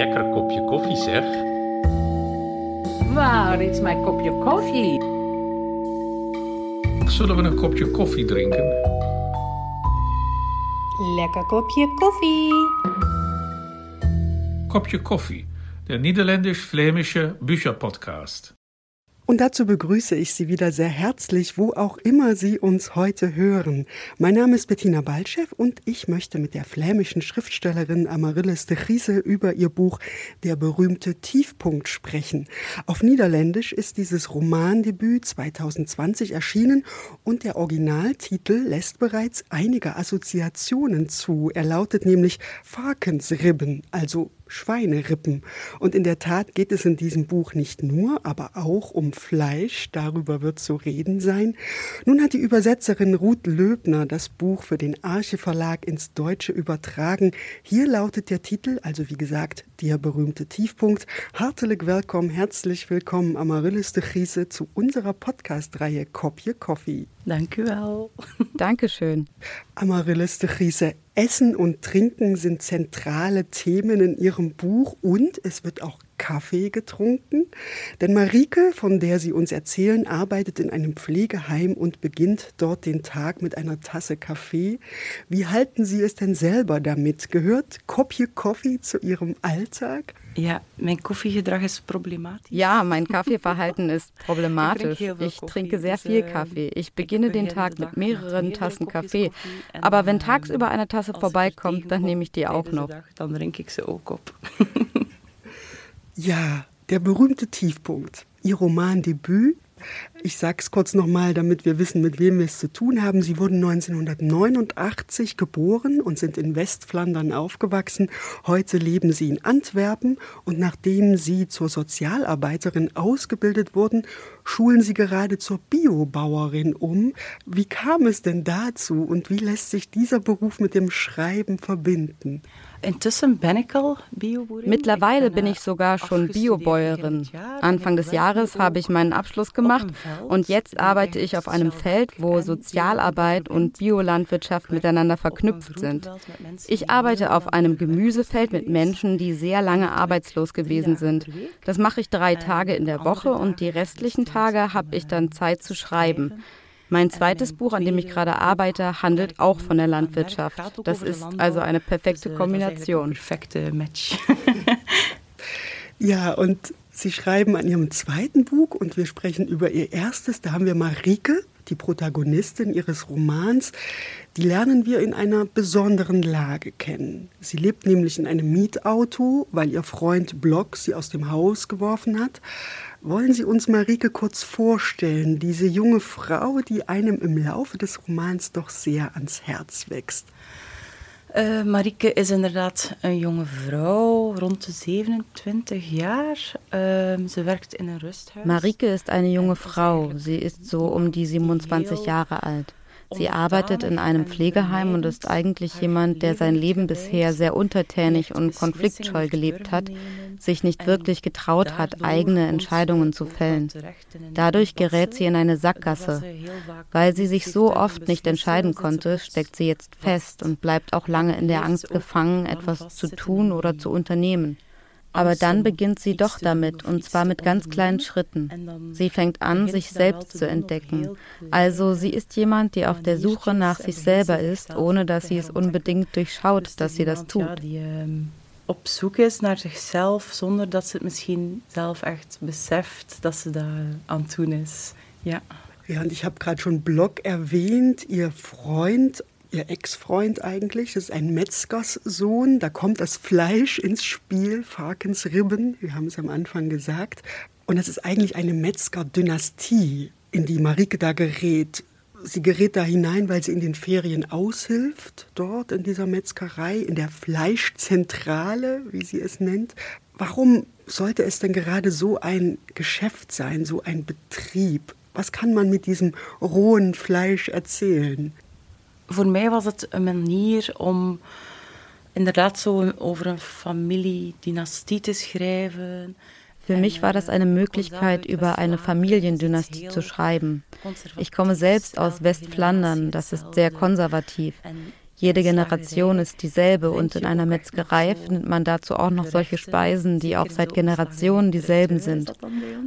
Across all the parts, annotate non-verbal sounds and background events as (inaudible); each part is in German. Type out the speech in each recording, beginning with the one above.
lekker kopje koffie zeg. Waar is mijn kopje koffie? Zullen we een kopje koffie drinken? Lekker kopje koffie. Kopje koffie, der niederländisch-flämische Bücherpodcast. Und dazu begrüße ich Sie wieder sehr herzlich, wo auch immer Sie uns heute hören. Mein Name ist Bettina Baltschew und ich möchte mit der flämischen Schriftstellerin Amaryllis de Giese über ihr Buch Der berühmte Tiefpunkt sprechen. Auf Niederländisch ist dieses Romandebüt 2020 erschienen und der Originaltitel lässt bereits einige Assoziationen zu. Er lautet nämlich Farkensribben, also Schweinerippen. Und in der Tat geht es in diesem Buch nicht nur, aber auch um Fleisch. Darüber wird zu reden sein. Nun hat die Übersetzerin Ruth Löbner das Buch für den Arche Verlag ins Deutsche übertragen. Hier lautet der Titel, also wie gesagt, der berühmte Tiefpunkt. Hartelijk willkommen, herzlich willkommen, Amaryllis de Giese, zu unserer Podcast-Reihe Kopje Coffee. Danke. Dankeschön. Amaryllis de Giese, Essen und Trinken sind zentrale Themen in Ihrem Buch und es wird auch Kaffee getrunken. Denn Marike, von der Sie uns erzählen, arbeitet in einem Pflegeheim und beginnt dort den Tag mit einer Tasse Kaffee. Wie halten Sie es denn selber damit? Gehört Kopje Kaffee zu Ihrem Alltag? Ja, mein Koffeegedrag ist problematisch. Ja, mein Kaffeeverhalten ist problematisch. (laughs) Ich trinke sehr viel Kaffee. Ich beginne den Tag mit mehreren Tassen Kaffee. Aber wenn tagsüber eine Tasse vorbeikommt, dann nehme ich die auch noch. Dann trinke ich sie auch ab. (laughs) Ja, der berühmte Tiefpunkt. Ihr Romandebüt. Ich sage es kurz nochmal, damit wir wissen, mit wem wir es zu tun haben. Sie wurden 1989 geboren und sind in Westflandern aufgewachsen. Heute leben Sie in Antwerpen und nachdem Sie zur Sozialarbeiterin ausgebildet wurden, schulen Sie gerade zur Biobauerin um. Wie kam es denn dazu und wie lässt sich dieser Beruf mit dem Schreiben verbinden? Mittlerweile bin ich sogar schon Biobäuerin. Anfang des Jahres habe ich meinen Abschluss gemacht und jetzt arbeite ich auf einem Feld, wo Sozialarbeit und Biolandwirtschaft miteinander verknüpft sind. Ich arbeite auf einem Gemüsefeld mit Menschen, die sehr lange arbeitslos gewesen sind. Das mache ich drei Tage in der Woche und die restlichen Tage habe ich dann Zeit zu schreiben. Mein zweites Buch, an dem ich gerade arbeite, handelt auch von der Landwirtschaft. Das ist also eine perfekte Kombination. Perfekte Match. (laughs) Ja, und Sie schreiben an Ihrem zweiten Buch und wir sprechen über Ihr erstes. Da haben wir Marike, die Protagonistin Ihres Romans. Die lernen wir in einer besonderen Lage kennen. Sie lebt nämlich in einem Mietauto, weil ihr Freund Block sie aus dem Haus geworfen hat. Wollen Sie uns Marike kurz vorstellen, diese junge Frau, die einem im Laufe des Romans doch sehr ans Herz wächst? Uh, Marike is inderdaad een jonge vrouw, rond de 27 jaar. Uh, ze werkt in een rusthuis. Marike ist eine junge Frau. Sie ist so um die 27 Jahre alt. Sie arbeitet in einem Pflegeheim und ist eigentlich jemand, der sein Leben bisher sehr untertänig und konfliktscheu gelebt hat, sich nicht wirklich getraut hat, eigene Entscheidungen zu fällen. Dadurch gerät sie in eine Sackgasse. Weil sie sich so oft nicht entscheiden konnte, steckt sie jetzt fest und bleibt auch lange in der Angst gefangen, etwas zu tun oder zu unternehmen. Aber dann beginnt sie doch damit, und zwar mit ganz kleinen Schritten. Sie fängt an, sich selbst zu entdecken. Also sie ist jemand, die auf der Suche nach sich selber ist, ohne dass sie es unbedingt durchschaut, dass sie das tut. Op zoek is naar zichzelf, zonder dat ze het misschien zelf echt beseft dat ze daar aan doen is. Ja. Ja, und ich habe gerade schon Block erwähnt, ihr Freund ihr Ex-Freund eigentlich. Das ist ein Metzgerssohn. Da kommt das Fleisch ins Spiel, Farkensribben, wir haben es am Anfang gesagt. Und es ist eigentlich eine Metzger-Dynastie, in die Marike da gerät. Sie gerät da hinein, weil sie in den Ferien aushilft, dort in dieser Metzgerei, in der Fleischzentrale, wie sie es nennt. Warum sollte es denn gerade so ein Geschäft sein, so ein Betrieb? Was kann man mit diesem rohen Fleisch erzählen? Voor mij was het een manier om inderdaad zo over een familiedynastie te schrijven. Für mich war das eine Möglichkeit, über eine Familiendynastie zu schreiben. Ich komme selbst aus Westflandern, das ist sehr konservativ. Jede Generation ist dieselbe und in einer Metzgerei findet man dazu auch noch solche Speisen, die auch seit Generationen dieselben sind.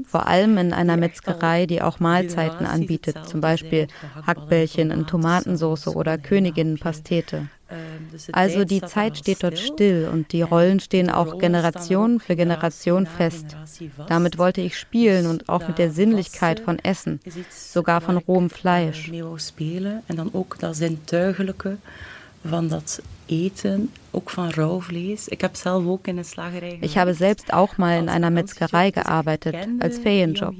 Vor allem in einer Metzgerei, die auch Mahlzeiten anbietet, zum Beispiel Hackbällchen in Tomatensauce oder Königinnenpastete. Also die Zeit steht dort still und die Rollen stehen auch Generation für Generation fest. Damit wollte ich spielen und auch mit der Sinnlichkeit von Essen, sogar von rohem Fleisch. Van dat eten, ook van rauw vlees. Ik heb zelf ook in een slagerij Ich habe selbst auch mal in einer Metzgerei gearbeitet, als Ferienjob.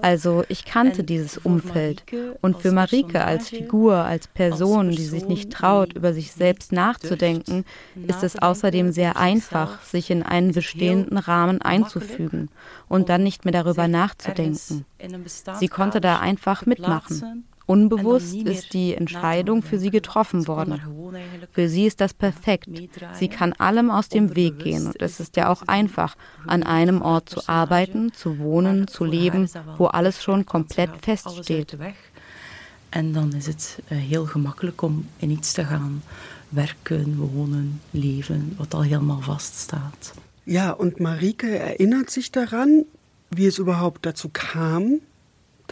Also ich kannte dieses Umfeld. Und für Marike als Figur, als Person, die sich nicht traut, über sich selbst nachzudenken, ist es außerdem sehr einfach, sich in einen bestehenden Rahmen einzufügen und dann nicht mehr darüber nachzudenken. Sie konnte da einfach mitmachen. Unbewusst ist die Entscheidung für sie getroffen worden. Für sie ist das perfekt. Sie kann allem aus dem Weg gehen und es ist ja auch einfach, an einem Ort zu arbeiten, zu wohnen, zu leben, wo alles schon komplett feststeht. En dan is het eh, heel gemakkelijk om in iets te gaan werken, wohnen, leven, wat al helemaal vaststaat. Ja, und Marike erinnert sich daran, wie es überhaupt dazu kam,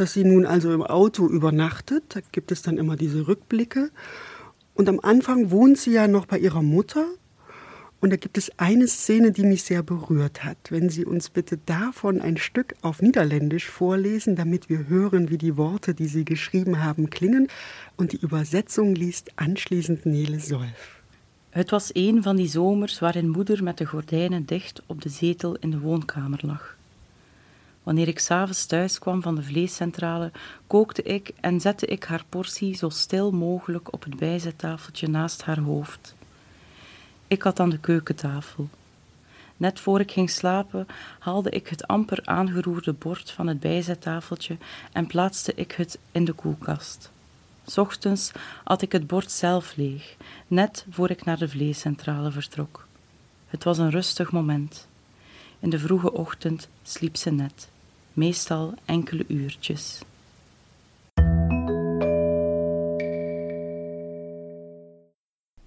dass sie nun also im Auto übernachtet. Da gibt es dann immer diese Rückblicke. Und am Anfang wohnt sie ja noch bei ihrer Mutter. Und da gibt es eine Szene, die mich sehr berührt hat. Wenn Sie uns bitte davon ein Stück auf Niederländisch vorlesen, damit wir hören, wie die Worte, die Sie geschrieben haben, klingen. Und die Übersetzung liest anschließend Nele Solf. Het was een van die zomers waarin moeder met de gordijnen dicht op de zetel in de woonkamer lag. Wanneer ik s'avonds thuis kwam van de vleescentrale, kookte ik en zette ik haar portie zo stil mogelijk op het bijzettafeltje naast haar hoofd. Ik had aan de keukentafel. Net voor ik ging slapen, haalde ik het amper aangeroerde bord van het bijzettafeltje en plaatste ik het in de koelkast. Ochtends at ik het bord zelf leeg, net voor ik naar de vleescentrale vertrok. Het was een rustig moment. In de vroege ochtend sliep ze net meestal enkele uurtjes.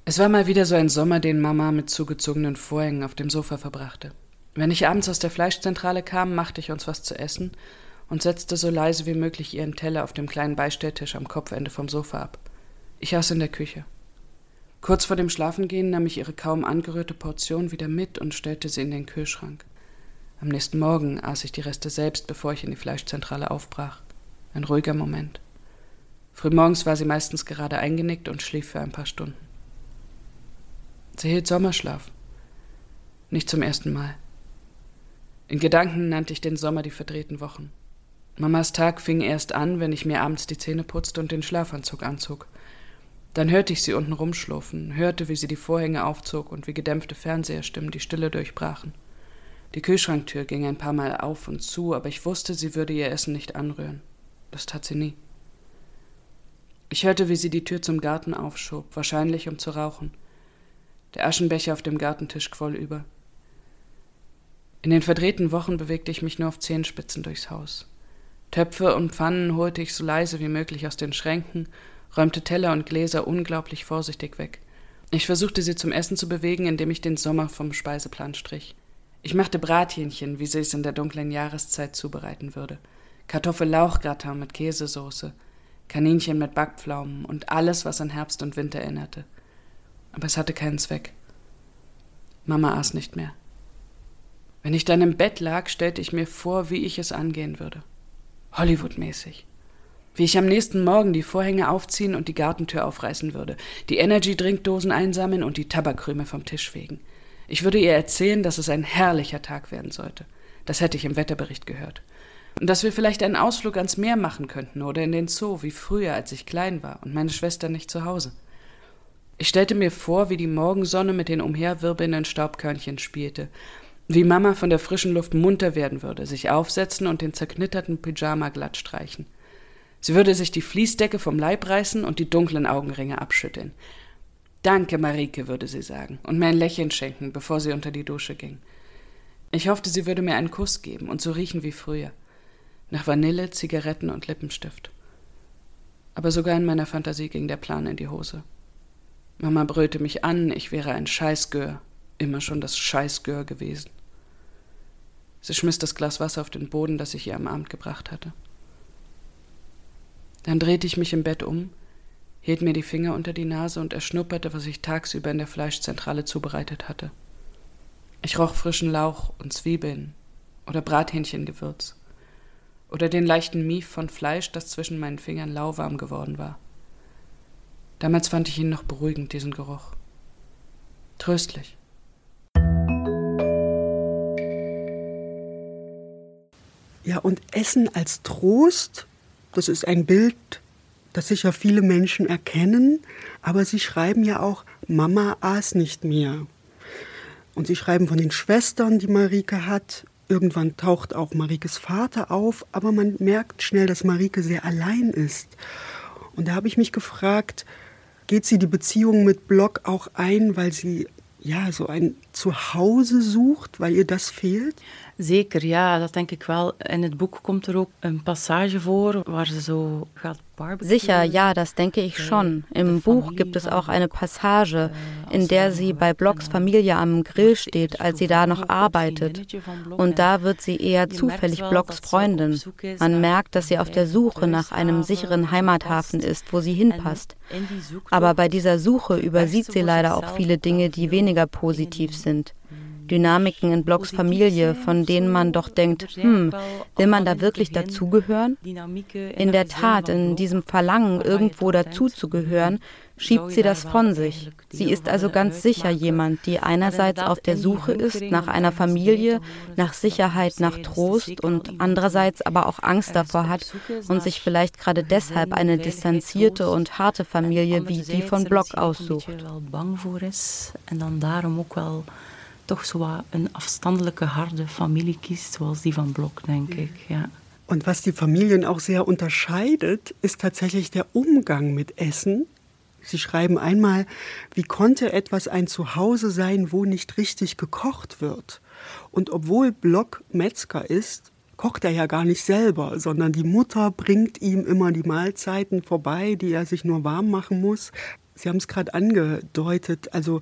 Es war mal wieder so ein Sommer, den Mama mit zugezogenen Vorhängen auf dem Sofa verbrachte. Wenn ich abends aus der Fleischzentrale kam, machte ich uns was zu essen und setzte so leise wie möglich ihren Teller auf dem kleinen Beistelltisch am Kopfende vom Sofa ab. Ich aß in der Küche. Kurz vor dem Schlafengehen nahm ich ihre kaum angerührte Portion wieder mit und stellte sie in den Kühlschrank. Am nächsten Morgen aß ich die Reste selbst, bevor ich in die Fleischzentrale aufbrach. Ein ruhiger Moment. Frühmorgens war sie meistens gerade eingenickt und schlief für ein paar Stunden. Sie hielt Sommerschlaf. Nicht zum ersten Mal. In Gedanken nannte ich den Sommer die verdrehten Wochen. Mamas Tag fing erst an, wenn ich mir abends die Zähne putzte und den Schlafanzug anzog. Dann hörte ich sie unten rumschlurfen, hörte, wie sie die Vorhänge aufzog und wie gedämpfte Fernseherstimmen die Stille durchbrachen. Die Kühlschranktür ging ein paar Mal auf und zu, aber ich wusste, sie würde ihr Essen nicht anrühren. Das tat sie nie. Ich hörte, wie sie die Tür zum Garten aufschob, wahrscheinlich um zu rauchen. Der Aschenbecher auf dem Gartentisch quoll über. In den verdrehten Wochen bewegte ich mich nur auf Zehenspitzen durchs Haus. Töpfe und Pfannen holte ich so leise wie möglich aus den Schränken, räumte Teller und Gläser unglaublich vorsichtig weg. Ich versuchte sie zum Essen zu bewegen, indem ich den Sommer vom Speiseplan strich. Ich machte Brathähnchen, wie sie es in der dunklen Jahreszeit zubereiten würde. Kartoffellauchgratin mit Käsesoße, Kaninchen mit Backpflaumen und alles, was an Herbst und Winter erinnerte. Aber es hatte keinen Zweck. Mama aß nicht mehr. Wenn ich dann im Bett lag, stellte ich mir vor, wie ich es angehen würde. Hollywood-mäßig. Wie ich am nächsten Morgen die Vorhänge aufziehen und die Gartentür aufreißen würde, die Energy-Drinkdosen einsammeln und die Tabakkrüme vom Tisch fegen. Ich würde ihr erzählen, dass es ein herrlicher Tag werden sollte. Das hätte ich im Wetterbericht gehört. Und dass wir vielleicht einen Ausflug ans Meer machen könnten oder in den Zoo, wie früher, als ich klein war und meine Schwester nicht zu Hause. Ich stellte mir vor, wie die Morgensonne mit den umherwirbelnden Staubkörnchen spielte, wie Mama von der frischen Luft munter werden würde, sich aufsetzen und den zerknitterten Pyjama glatt streichen. Sie würde sich die Fließdecke vom Leib reißen und die dunklen Augenringe abschütteln. Danke, Marike, würde sie sagen und mir ein Lächeln schenken, bevor sie unter die Dusche ging. Ich hoffte, sie würde mir einen Kuss geben und so riechen wie früher. Nach Vanille, Zigaretten und Lippenstift. Aber sogar in meiner Fantasie ging der Plan in die Hose. Mama brüllte mich an, ich wäre ein Scheißgör, immer schon das Scheißgör gewesen. Sie schmiss das Glas Wasser auf den Boden, das ich ihr am Abend gebracht hatte. Dann drehte ich mich im Bett um, hielt mir die Finger unter die Nase und erschnupperte, was ich tagsüber in der Fleischzentrale zubereitet hatte. Ich roch frischen Lauch und Zwiebeln oder Brathähnchengewürz oder den leichten Mief von Fleisch, das zwischen meinen Fingern lauwarm geworden war. Damals fand ich ihn noch beruhigend, diesen Geruch. Tröstlich. Ja, und Essen als Trost, das ist ein Bild, das sicher viele Menschen erkennen, aber sie schreiben ja auch, Mama aß nicht mehr. Und sie schreiben von den Schwestern, die Marike hat. Irgendwann taucht auch Marikes Vater auf, aber man merkt schnell, dass Marike sehr allein ist. Und da habe ich mich gefragt, geht sie die Beziehung mit Block auch ein, weil sie ja so ein Zuhause sucht, weil ihr das fehlt? Zeker, ja, dat denk ik wel. In het boek komt er ook een passage voor waar ze zo gaat Sicher, ja, das denke ich schon. Im Buch gibt es auch eine Passage, in der sie bei Blocks Familie am Grill steht, als sie da noch arbeitet. Und da wird sie eher zufällig Blocks Freundin. Man merkt, dass sie auf der Suche nach einem sicheren Heimathafen ist, wo sie hinpasst. Aber bei dieser Suche übersieht sie leider auch viele Dinge, die weniger positiv sind. Dynamiken in Blocks Familie, von denen man doch denkt, hm, will man da wirklich dazugehören? In der Tat, in diesem Verlangen, irgendwo dazuzugehören, schiebt sie das von sich. Sie ist also ganz sicher jemand, die einerseits auf der Suche ist nach einer Familie, nach Sicherheit, nach Trost und andererseits aber auch Angst davor hat und sich vielleicht gerade deshalb eine distanzierte und harte Familie wie die von Block aussucht toch zo een afstandelijke, harde Familie kiest, zoals die van Block, denk ich. Ja. Und was die Familien auch sehr unterscheidet, ist tatsächlich der Umgang mit Essen. Sie schreiben einmal, wie konnte etwas ein Zuhause sein, wo nicht richtig gekocht wird? Und obwohl Block Metzger ist, kocht er ja gar nicht selber, sondern die Mutter bringt ihm immer die Mahlzeiten vorbei, die er sich nur warm machen muss. Sie haben es gerade angedeutet, also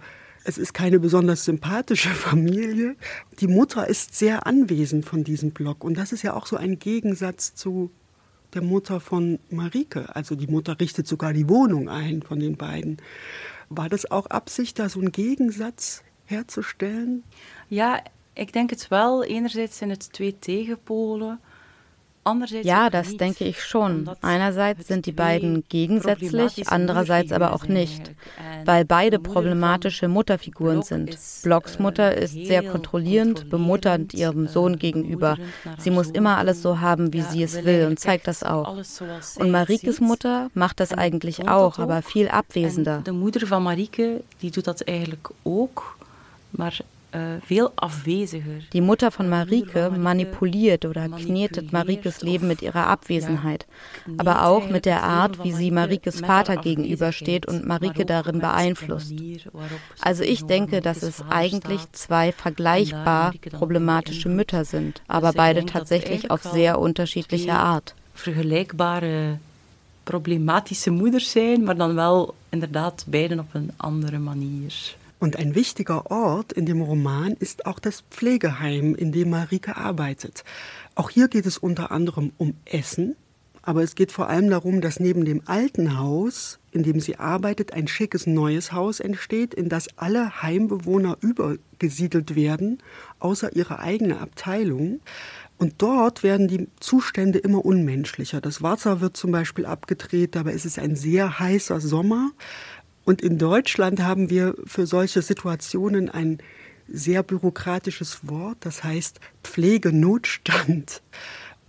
es ist keine besonders sympathische (laughs) Familie. Die Mutter ist sehr anwesend von diesem Block. Und das ist ja auch so ein Gegensatz zu der Mutter von Marike. Also die Mutter richtet sogar die Wohnung ein von den beiden. War das auch Absicht, da so einen Gegensatz herzustellen? Ja, ich denke es wel. Enerzijds sind es zwei Tegenpolen. Ja, das denke ich schon. Einerseits sind die beiden gegensätzlich, andererseits aber auch nicht, weil beide problematische Mutterfiguren sind. Blocks Mutter ist sehr kontrollierend, bemutternd ihrem Sohn gegenüber. Sie muss immer alles so haben, wie sie es will und zeigt das auch. Und Marikes Mutter macht das eigentlich auch, aber viel abwesender. Die Mutter von Marike, die tut das eigentlich auch, aber äh, viel afweziger. Die Mutter von Marike manipuliert oder knetet Marikes Leben mit ihrer Abwesenheit, aber auch mit der Art, wie sie Marikes Vater gegenübersteht und Marike darin beeinflusst. Also ich denke, dass es eigentlich zwei vergleichbar problematische Mütter sind, aber beide tatsächlich auf sehr unterschiedliche Art. Vergelijkbare problematische Moeders zijn, maar dan wel inderdaad beiden op een andere manier. Und ein wichtiger Ort in dem Roman ist auch das Pflegeheim, in dem Marike arbeitet. Auch hier geht es unter anderem um Essen, aber es geht vor allem darum, dass neben dem alten Haus, in dem sie arbeitet, ein schickes neues Haus entsteht, in das alle Heimbewohner übergesiedelt werden, außer ihre eigene Abteilung. Und dort werden die Zustände immer unmenschlicher. Das Wasser wird zum Beispiel abgedreht, dabei ist es ein sehr heißer Sommer. Und in Deutschland haben wir für solche Situationen ein sehr bürokratisches Wort, das heißt Pflegenotstand.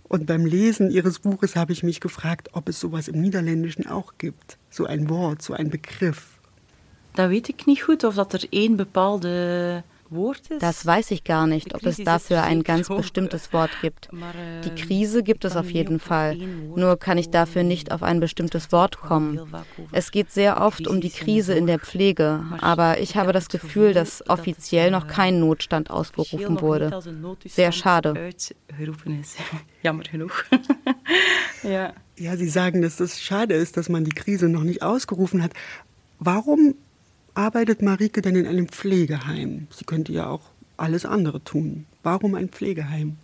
Und beim Lesen Ihres Buches habe ich mich gefragt, ob es sowas im Niederländischen auch gibt. So ein Wort, so ein Begriff. Da ik niet goed of dat er één bepaalde das weiß ich gar nicht, ob es dafür ein ganz bestimmtes Wort gibt. Die Krise gibt es auf jeden Fall, nur kann ich dafür nicht auf ein bestimmtes Wort kommen. Es geht sehr oft um die Krise in der Pflege, aber ich habe das Gefühl, dass offiziell noch kein Notstand ausgerufen wurde. Sehr schade. (laughs) Jammer genug. (laughs) ja. ja, Sie sagen, dass es schade ist, dass man die Krise noch nicht ausgerufen hat. Warum arbeitet Marike denn in einem Pflegeheim? Sie könnte ja auch alles andere tun. Warum ein Pflegeheim?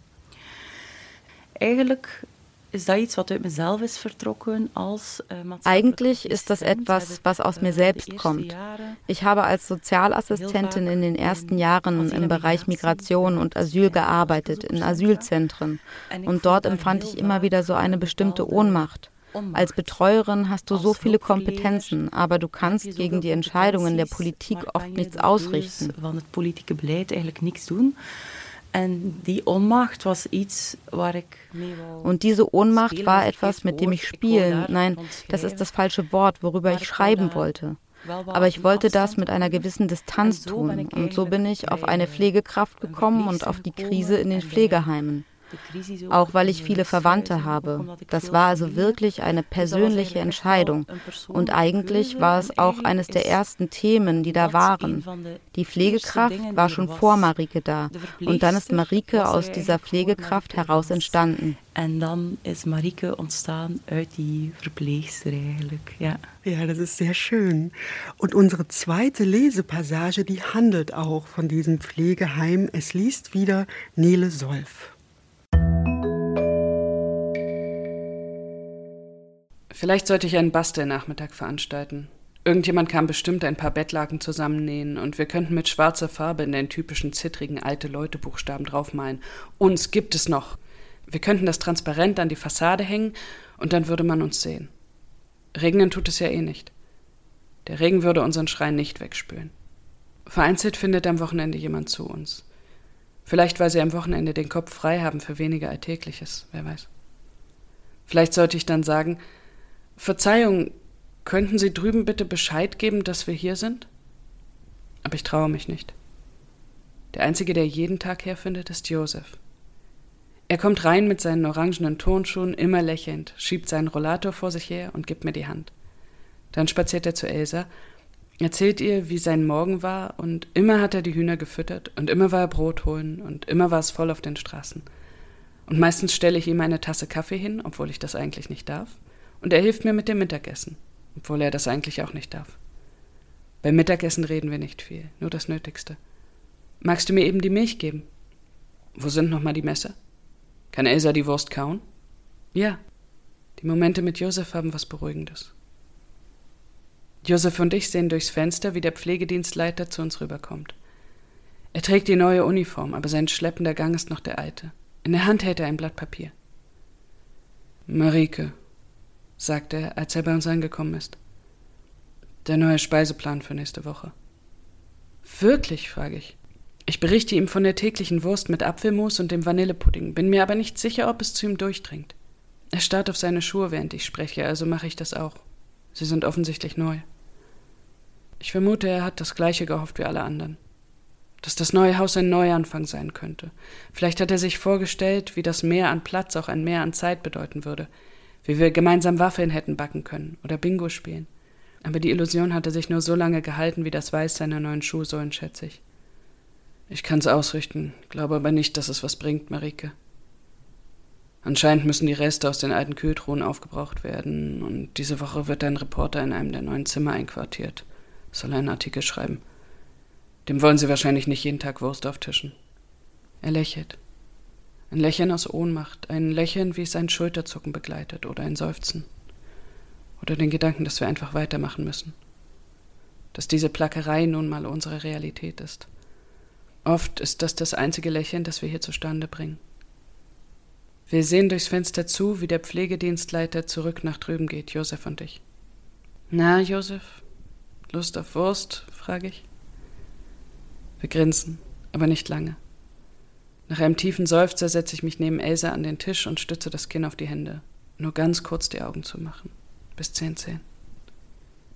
Äh, Eigentlich ist das etwas, was aus mir selbst kommt. Ich habe als Sozialassistentin in den ersten Jahren im Bereich Migration und Asyl gearbeitet, in Asylzentren. Und dort empfand ich immer wieder so eine bestimmte Ohnmacht. Als Betreuerin hast du so viele Kompetenzen, aber du kannst gegen die Entscheidungen der Politik oft nichts ausrichten. Und die Ohnmacht was iets waar ik Und diese Ohnmacht war etwas, mit dem ich spielen, nein, das ist das falsche Wort, worüber ich schreiben wollte. Aber ich wollte das mit einer gewissen Distanz tun. Und so bin ich auf eine Pflegekraft gekommen und auf die Krise in den Pflegeheimen auch weil ich viele Verwandte habe. Das war also wirklich eine persönliche Entscheidung. Und eigentlich war es auch eines der ersten Themen, die da waren. Die Pflegekraft war schon vor Marike da. Und dann ist Marike aus dieser Pflegekraft heraus entstanden. Und dann ist Marike ontstaan uit die verpleegster eigenlijk. Ja. ja, das ist sehr schön. Und unsere zweite Lesepassage, die handelt auch von diesem Pflegeheim. Es liest wieder Nele Solf. Vielleicht sollte ich einen Bastelnachmittag veranstalten. Irgendjemand kann bestimmt ein paar Bettlaken zusammennähen und wir könnten mit schwarzer Farbe in den typischen zittrigen alte Leute Buchstaben draufmalen. Uns gibt es noch. Wir könnten das transparent an die Fassade hängen und dann würde man uns sehen. Regnen tut es ja eh nicht. Der Regen würde unseren Schrein nicht wegspülen. Vereinzelt findet am Wochenende jemand zu uns. Vielleicht, weil sie am Wochenende den Kopf frei haben für weniger Alltägliches, wer weiß. Vielleicht sollte ich dann sagen, Verzeihung, könnten Sie drüben bitte Bescheid geben, dass wir hier sind? Aber ich traue mich nicht. Der Einzige, der jeden Tag herfindet, ist Josef. Er kommt rein mit seinen orangenen Turnschuhen, immer lächelnd, schiebt seinen Rollator vor sich her und gibt mir die Hand. Dann spaziert er zu Elsa, erzählt ihr, wie sein Morgen war, und immer hat er die Hühner gefüttert, und immer war er Brot holen, und immer war es voll auf den Straßen. Und meistens stelle ich ihm eine Tasse Kaffee hin, obwohl ich das eigentlich nicht darf. Und er hilft mir mit dem Mittagessen, obwohl er das eigentlich auch nicht darf. Beim Mittagessen reden wir nicht viel, nur das Nötigste. Magst du mir eben die Milch geben? Wo sind nochmal die Messer? Kann Elsa die Wurst kauen? Ja. Die Momente mit Josef haben was Beruhigendes. Josef und ich sehen durchs Fenster, wie der Pflegedienstleiter zu uns rüberkommt. Er trägt die neue Uniform, aber sein schleppender Gang ist noch der alte. In der Hand hält er ein Blatt Papier. Marike, sagte er, als er bei uns angekommen ist. Der neue Speiseplan für nächste Woche. Wirklich? frage ich. Ich berichte ihm von der täglichen Wurst mit Apfelmus und dem Vanillepudding, bin mir aber nicht sicher, ob es zu ihm durchdringt. Er starrt auf seine Schuhe, während ich spreche, also mache ich das auch. Sie sind offensichtlich neu. Ich vermute, er hat das gleiche gehofft wie alle anderen. Dass das neue Haus ein Neuanfang sein könnte. Vielleicht hat er sich vorgestellt, wie das Mehr an Platz auch ein Mehr an Zeit bedeuten würde, wie wir gemeinsam Waffeln hätten backen können oder Bingo spielen. Aber die Illusion hatte sich nur so lange gehalten wie das Weiß seiner neuen Schuhsohlen, schätze ich. Ich kann's ausrichten, glaube aber nicht, dass es was bringt, Marike. Anscheinend müssen die Reste aus den alten Kühltruhen aufgebraucht werden, und diese Woche wird ein Reporter in einem der neuen Zimmer einquartiert, soll einen Artikel schreiben. Dem wollen sie wahrscheinlich nicht jeden Tag Wurst auftischen. Er lächelt. Ein Lächeln aus Ohnmacht, ein Lächeln, wie es ein Schulterzucken begleitet oder ein Seufzen. Oder den Gedanken, dass wir einfach weitermachen müssen. Dass diese Plackerei nun mal unsere Realität ist. Oft ist das das einzige Lächeln, das wir hier zustande bringen. Wir sehen durchs Fenster zu, wie der Pflegedienstleiter zurück nach drüben geht, Josef und ich. Na, Josef, Lust auf Wurst? frage ich. Wir grinsen, aber nicht lange. Nach einem tiefen Seufzer setze ich mich neben Elsa an den Tisch und stütze das Kinn auf die Hände. Nur ganz kurz die Augen zu machen. Bis zehn zehn.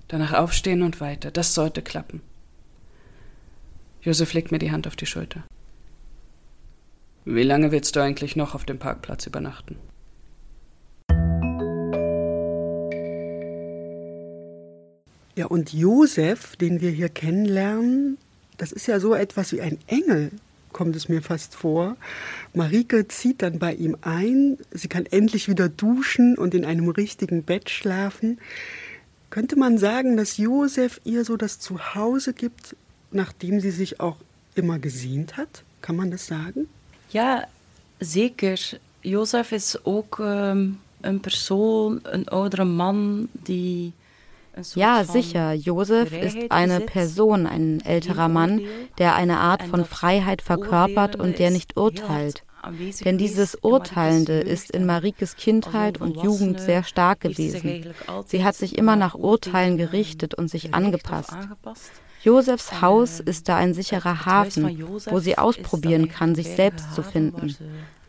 Danach aufstehen und weiter. Das sollte klappen. Josef legt mir die Hand auf die Schulter. Wie lange willst du eigentlich noch auf dem Parkplatz übernachten? Ja, und Josef, den wir hier kennenlernen, das ist ja so etwas wie ein Engel kommt es mir fast vor. Marike zieht dann bei ihm ein. Sie kann endlich wieder duschen und in einem richtigen Bett schlafen. Könnte man sagen, dass Josef ihr so das Zuhause gibt, nachdem sie sich auch immer gesehnt hat? Kann man das sagen? Ja, zeker. Jozef is ook um, een persoon, een oudere man, die Ja, sicher. Josef ist eine Person, ein älterer Mann, der eine Art von Freiheit verkörpert und der nicht urteilt. Denn dieses Urteilende ist in Marikes Kindheit und Jugend sehr stark gewesen. Sie hat sich immer nach Urteilen gerichtet und sich angepasst. Josefs Haus ist da ein sicherer Hafen, wo sie ausprobieren kann, sich selbst zu finden,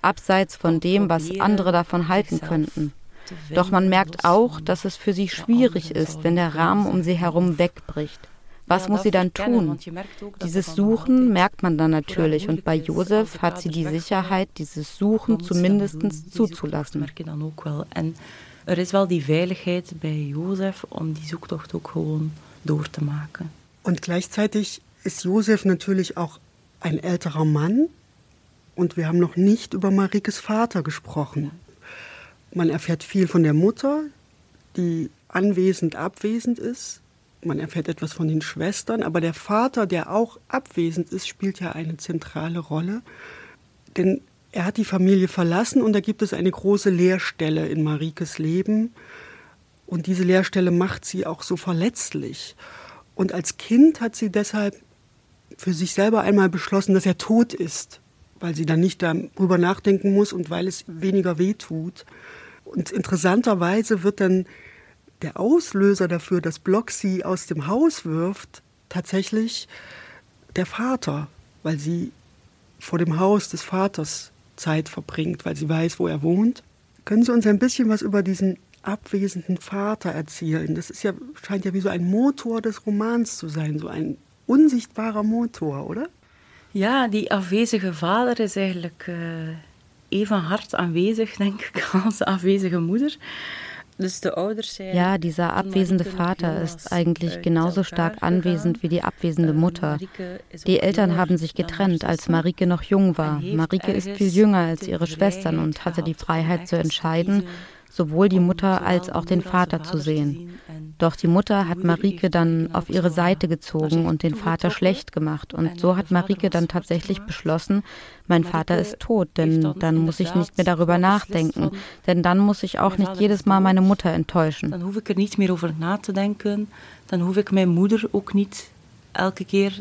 abseits von dem, was andere davon halten könnten. Doch man merkt auch, dass es für sie schwierig ist, wenn der Rahmen um sie herum wegbricht. Was muss sie dann tun? Dieses Suchen merkt man dann natürlich und bei Josef hat sie die Sicherheit, dieses Suchen zumindest zuzulassen. Er is wel die veiligheid bij Jozef om die zoektocht ook gewoon door te maken. Und gleichzeitig ist Josef natürlich auch ein älterer Mann und wir haben noch nicht über Marikes Vater gesprochen. Man erfährt viel von der Mutter, die anwesend abwesend ist. Man erfährt etwas von den Schwestern, aber der Vater, der auch abwesend ist, spielt ja eine zentrale Rolle. Denn er hat die Familie verlassen und da gibt es eine große Leerstelle in Marikes Leben. Und diese Leerstelle macht sie auch so verletzlich. Und als Kind hat sie deshalb für sich selber einmal beschlossen, dass er tot ist, weil sie dann nicht darüber nachdenken muss und weil es weniger weh tut. Und interessanterweise wird dann der Auslöser dafür, dass Block sie aus dem Haus wirft, tatsächlich der Vater, weil sie vor dem Haus des Vaters Zeit verbringt, weil sie weiß, wo er wohnt. Können Sie uns ein bisschen was über diesen abwesenden Vater erzählen? Das ist ja, scheint ja wie so ein Motor des Romans zu sein, so ein unsichtbarer Motor, oder? Ja, die afwezige vader is eigenlijk uh, even hard aanwezig, denk ik, als de afwezige moeder. Ja, dieser abwesende Vater ist eigentlich genauso stark anwesend wie die abwesende Mutter. Die Eltern haben sich getrennt, als Marike noch jung war. Marike ist viel jünger als ihre Schwestern und hatte die Freiheit zu entscheiden, sowohl die Mutter als auch den Vater zu sehen. Doch die Mutter hat Marike dann auf ihre Seite gezogen und den Vater schlecht gemacht. Und so hat Marike dann tatsächlich beschlossen, mein Vater ist tot, denn dann muss ich nicht mehr darüber nachdenken. Denn dann muss ich auch nicht jedes Mal meine Mutter enttäuschen. Dann hoef ich er nicht mehr over na te denken. Dann hoef ich meine Mutter auch nicht elke keer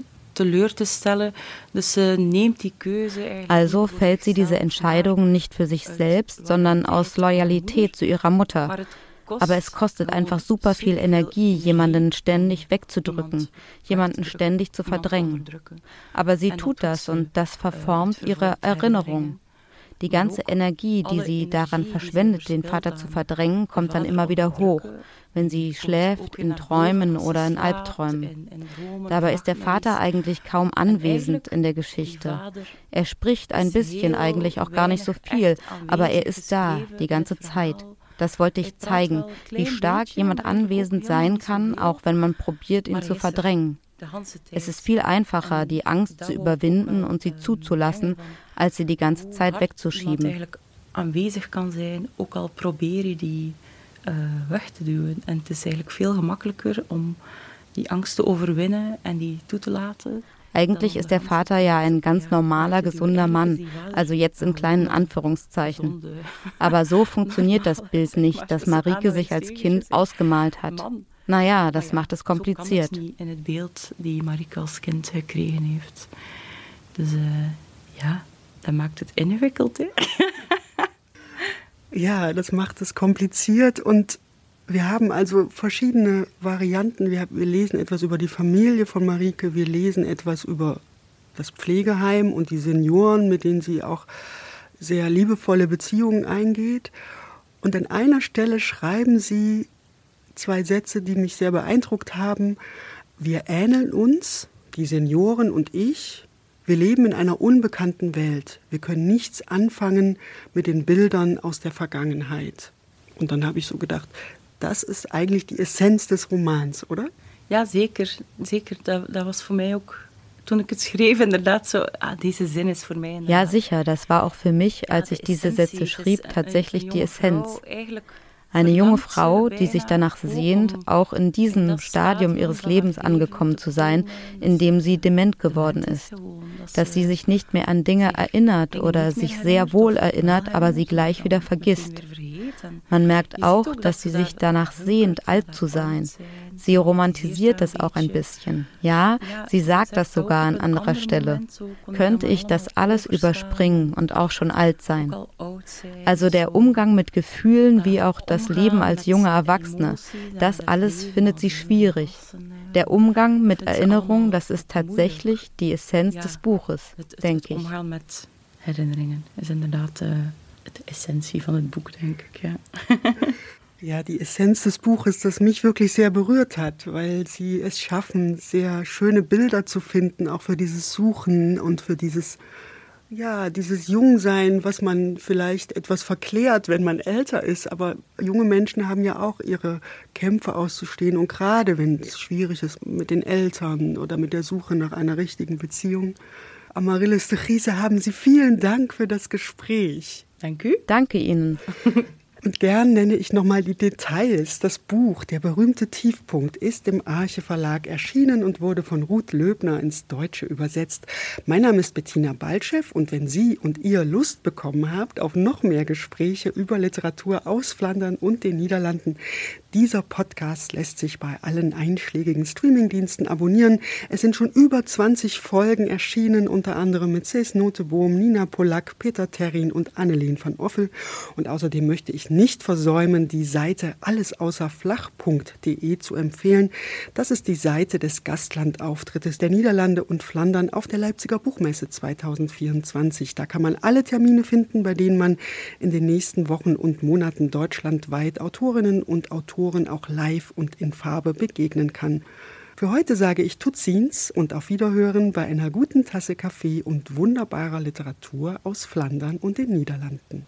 Also fällt sie diese Entscheidung nicht für sich selbst, sondern aus Loyalität zu ihrer Mutter. Aber es kostet einfach super viel Energie, jemanden ständig wegzudrücken, jemanden ständig zu verdrängen. Aber sie tut das und das verformt ihre Erinnerung. Die ganze Energie, die sie daran verschwendet, den Vater zu verdrängen, kommt dann immer wieder hoch, wenn sie schläft, in Träumen oder in Albträumen. Dabei ist der Vater eigentlich kaum anwesend in der Geschichte. Er spricht ein bisschen, eigentlich auch gar nicht so viel, aber er ist da, die ganze Zeit. Das wollte ich zeigen, wie stark jemand anwesend sein kann, auch wenn man probiert, ihn zu verdrängen. Es ist viel einfacher, die Angst zu überwinden und sie zuzulassen, als sie die ganze Zeit wegzuschieben. Aanwezig kan zijn, ook al probeer je die uh, weg te duwen. En het is eigenlijk veel gemakkelijker om die Angst te overwinnen en die toe te laten. Eigentlich ist der Vater ja ein ganz normaler, gesunder Mann, also jetzt in kleinen Anführungszeichen. (laughs) Aber so funktioniert das (laughs) Bild nicht, das Marike sich als Kind ausgemalt hat. Naja, das macht es kompliziert. in het beeld die Marike als kind gekregen heeft. Dus uh, ja, dat maakt het ingewikkeld. (laughs) Ja, das macht es kompliziert und wir haben also verschiedene Varianten. Wir, wir, lesen etwas über die Familie von Marike, wir lesen etwas über das Pflegeheim und die Senioren, mit denen sie auch sehr liebevolle Beziehungen eingeht. Und an einer Stelle schreiben sie zwei Sätze, die mich sehr beeindruckt haben. Wir ähneln uns, die Senioren und ich. Wir leben in einer unbekannten Welt. Wir können nichts anfangen mit den Bildern aus der Vergangenheit. Und dann habe ich so gedacht, das ist eigentlich die Essenz des Romans, oder? Ja, zeker. zeker. Dat, dat was voor mij ook toen ik het schreef, inderdaad so, ah, diese Sinn ist für mich. Ja, sicher, das war auch für mich, als ich diese Sätze schrieb, tatsächlich die Essenz. Eine junge Frau, die sich danach sehnt, auch in diesem Stadium ihres Lebens angekommen zu sein, in dem sie dement geworden ist. Dass sie sich nicht mehr an Dinge erinnert oder sich sehr wohl erinnert, aber sie gleich wieder vergisst. Man merkt auch, dass sie sich danach sehnt, alt zu sein. Sie romantisiert es auch ein bisschen. Ja, sie sagt das sogar an anderer Stelle. Könnte ich das alles überspringen und auch schon alt sein? Also der Umgang mit Gefühlen wie auch das Leben als junge Erwachsene, das alles findet sie schwierig. Der Umgang mit Erinnerung, das ist tatsächlich die Essenz des Buches, denke ich. Herinneringen is inderdaad uh, de essentie van het boek, denk ik. Ja. (laughs) Ja, die Essenz des Buches, das mich wirklich sehr berührt hat, weil sie es schaffen, sehr schöne Bilder zu finden, auch für dieses Suchen und für dieses, ja, dieses Jungsein, was man vielleicht etwas verklärt, wenn man älter ist. Aber junge Menschen haben ja auch ihre Kämpfe auszustehen und gerade wenn es schwierig ist mit den Eltern oder mit der Suche nach einer richtigen Beziehung. Amaryllis de Chiese, haben Sie vielen Dank für das Gespräch. Danke. Danke Ihnen. (laughs) Und gern nenne ich nochmal die Details. Das Buch Der berühmte Tiefpunkt ist im Arche Verlag erschienen und wurde von Ruth Löbner ins Deutsche übersetzt. Mein Name ist Bettina Baltschew und wenn Sie und ihr Lust bekommen habt auf noch mehr Gespräche über Literatur aus Flandern und den Niederlanden, dieser Podcast lässt sich bei allen einschlägigen Streamingdiensten abonnieren. Es sind schon über 20 Folgen erschienen, unter anderem mit Cés Noteboom, Nina Polak, Peter Terrin und Annelien van Offel. Und außerdem möchte ich nicht versäumen, die Seite allesaußerflach.de zu empfehlen. Das ist die Seite des Gastlandauftrittes der Niederlande und Flandern auf der Leipziger Buchmesse 2024. Da kann man alle Termine finden, bei denen man in den nächsten Wochen und Monaten deutschlandweit Autorinnen und Autoren Autoren auch live und in Farbe begegnen kann. Für heute sage ich Tutzins und auf Wiederhören bei einer guten Tasse Kaffee und wunderbarer Literatur aus Flandern und den Niederlanden.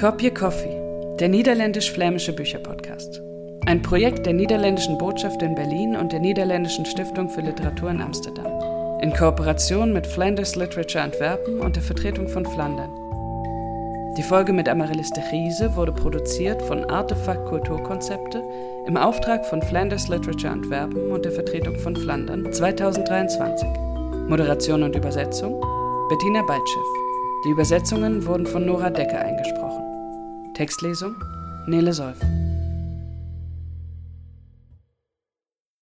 Kopje Coffee, der niederländisch-flämische Bücherpodcast. Ein Projekt der niederländischen Botschaft in Berlin und der Niederländischen Stiftung für Literatur in Amsterdam. In Kooperation mit Flanders Literature Antwerpen und der Vertretung von Flandern. Die Folge mit Amaryllis de Riese wurde produziert von Artefakt Kulturkonzepte im Auftrag von Flanders Literature Antwerpen und der Vertretung von Flandern 2023. Moderation und Übersetzung Bettina Beitschiff. Die Übersetzungen wurden von Nora Decker eingesprochen. Textlesung Nele Solf.